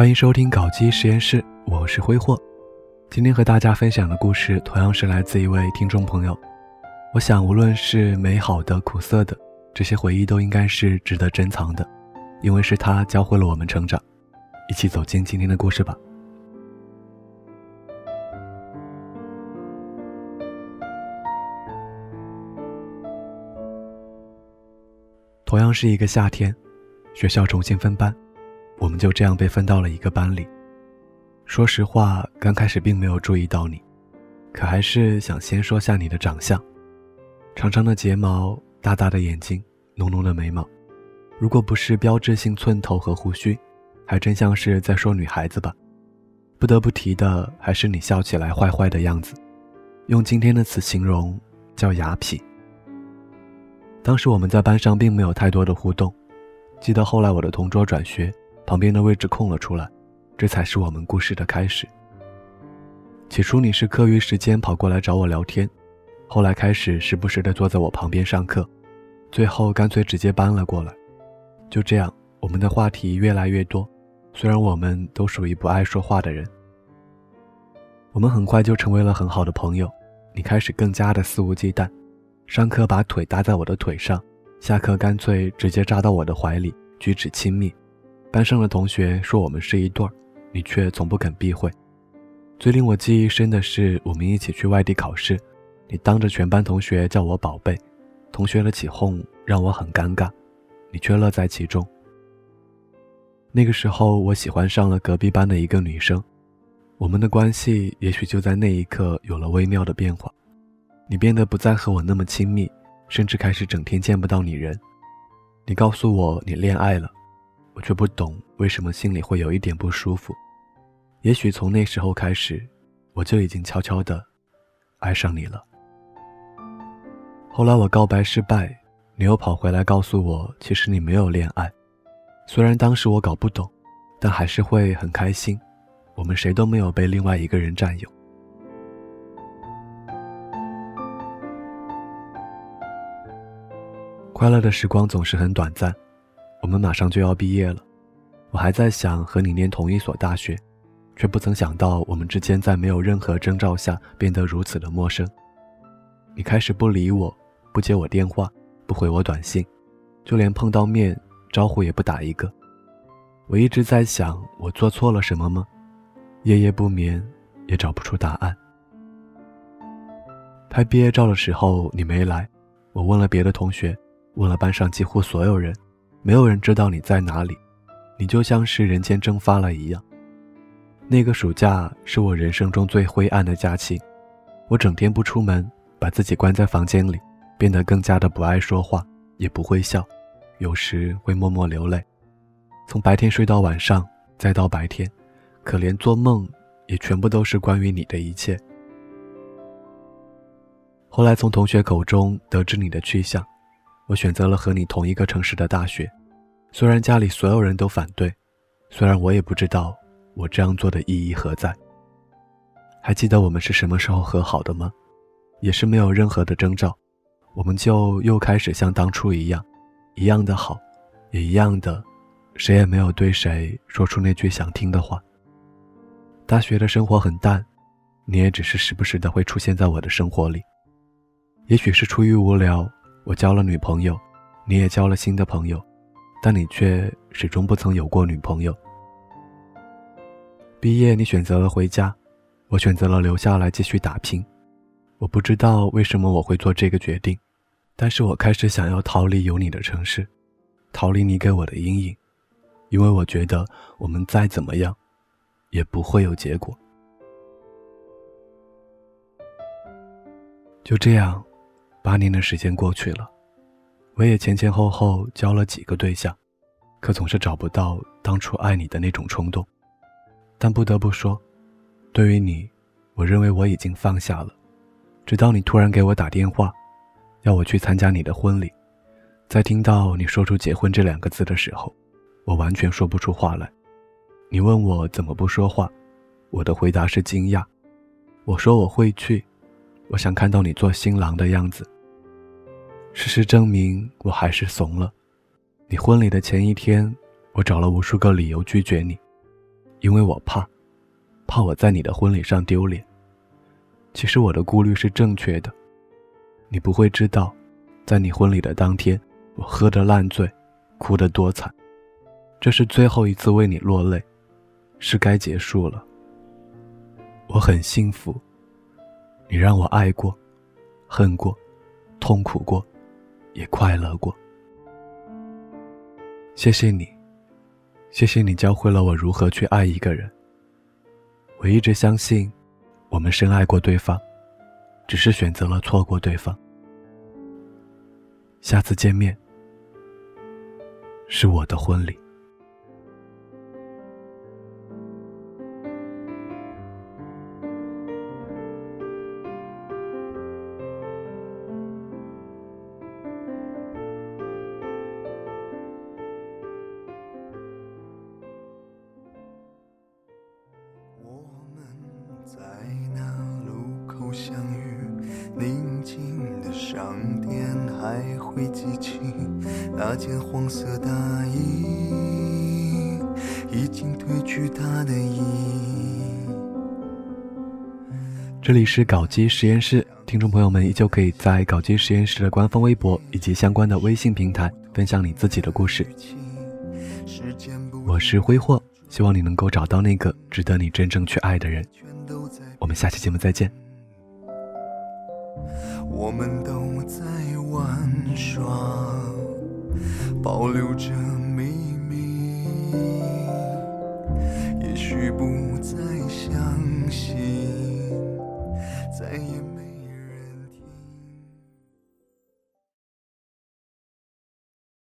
欢迎收听搞基实验室，我是挥霍。今天和大家分享的故事同样是来自一位听众朋友。我想，无论是美好的、苦涩的，这些回忆都应该是值得珍藏的，因为是他教会了我们成长。一起走进今天的故事吧。同样是一个夏天，学校重新分班。我们就这样被分到了一个班里。说实话，刚开始并没有注意到你，可还是想先说下你的长相：长长的睫毛，大大的眼睛，浓浓的眉毛。如果不是标志性寸头和胡须，还真像是在说女孩子吧。不得不提的还是你笑起来坏坏的样子，用今天的词形容叫雅痞。当时我们在班上并没有太多的互动，记得后来我的同桌转学。旁边的位置空了出来，这才是我们故事的开始。起初你是课余时间跑过来找我聊天，后来开始时不时的坐在我旁边上课，最后干脆直接搬了过来。就这样，我们的话题越来越多。虽然我们都属于不爱说话的人，我们很快就成为了很好的朋友。你开始更加的肆无忌惮，上课把腿搭在我的腿上，下课干脆直接扎到我的怀里，举止亲密。班上的同学说我们是一对儿，你却从不肯避讳。最令我记忆深的是，我们一起去外地考试，你当着全班同学叫我宝贝，同学的起哄让我很尴尬，你却乐在其中。那个时候，我喜欢上了隔壁班的一个女生，我们的关系也许就在那一刻有了微妙的变化。你变得不再和我那么亲密，甚至开始整天见不到你人。你告诉我你恋爱了。我却不懂为什么心里会有一点不舒服。也许从那时候开始，我就已经悄悄的爱上你了。后来我告白失败，你又跑回来告诉我，其实你没有恋爱。虽然当时我搞不懂，但还是会很开心。我们谁都没有被另外一个人占有。快乐的时光总是很短暂。我们马上就要毕业了，我还在想和你念同一所大学，却不曾想到我们之间在没有任何征兆下变得如此的陌生。你开始不理我，不接我电话，不回我短信，就连碰到面招呼也不打一个。我一直在想，我做错了什么吗？夜夜不眠，也找不出答案。拍毕业照的时候你没来，我问了别的同学，问了班上几乎所有人。没有人知道你在哪里，你就像是人间蒸发了一样。那个暑假是我人生中最灰暗的假期，我整天不出门，把自己关在房间里，变得更加的不爱说话，也不会笑，有时会默默流泪。从白天睡到晚上，再到白天，可连做梦也全部都是关于你的一切。后来从同学口中得知你的去向。我选择了和你同一个城市的大学，虽然家里所有人都反对，虽然我也不知道我这样做的意义何在。还记得我们是什么时候和好的吗？也是没有任何的征兆，我们就又开始像当初一样，一样的好，也一样的，谁也没有对谁说出那句想听的话。大学的生活很淡，你也只是时不时的会出现在我的生活里，也许是出于无聊。我交了女朋友，你也交了新的朋友，但你却始终不曾有过女朋友。毕业，你选择了回家，我选择了留下来继续打拼。我不知道为什么我会做这个决定，但是我开始想要逃离有你的城市，逃离你给我的阴影，因为我觉得我们再怎么样，也不会有结果。就这样。八年的时间过去了，我也前前后后交了几个对象，可总是找不到当初爱你的那种冲动。但不得不说，对于你，我认为我已经放下了。直到你突然给我打电话，要我去参加你的婚礼，在听到你说出“结婚”这两个字的时候，我完全说不出话来。你问我怎么不说话，我的回答是惊讶。我说我会去。我想看到你做新郎的样子。事实证明，我还是怂了。你婚礼的前一天，我找了无数个理由拒绝你。因为我怕，怕我在你的婚礼上丢脸。其实我的顾虑是正确的，你不会知道，在你婚礼的当天，我喝得烂醉，哭得多惨。这是最后一次为你落泪，是该结束了。我很幸福，你让我爱过，恨过，痛苦过，也快乐过。谢谢你，谢谢你教会了我如何去爱一个人。我一直相信，我们深爱过对方，只是选择了错过对方。下次见面，是我的婚礼。相遇，宁静的商店还会记起那件黄色大衣，已经褪去它的意义。这里是搞基实验室，听众朋友们依旧可以在搞基实验室的官方微博以及相关的微信平台分享你自己的故事。我是挥霍，希望你能够找到那个值得你真正去爱的人。我们下期节目再见。我们都在玩耍，保留着秘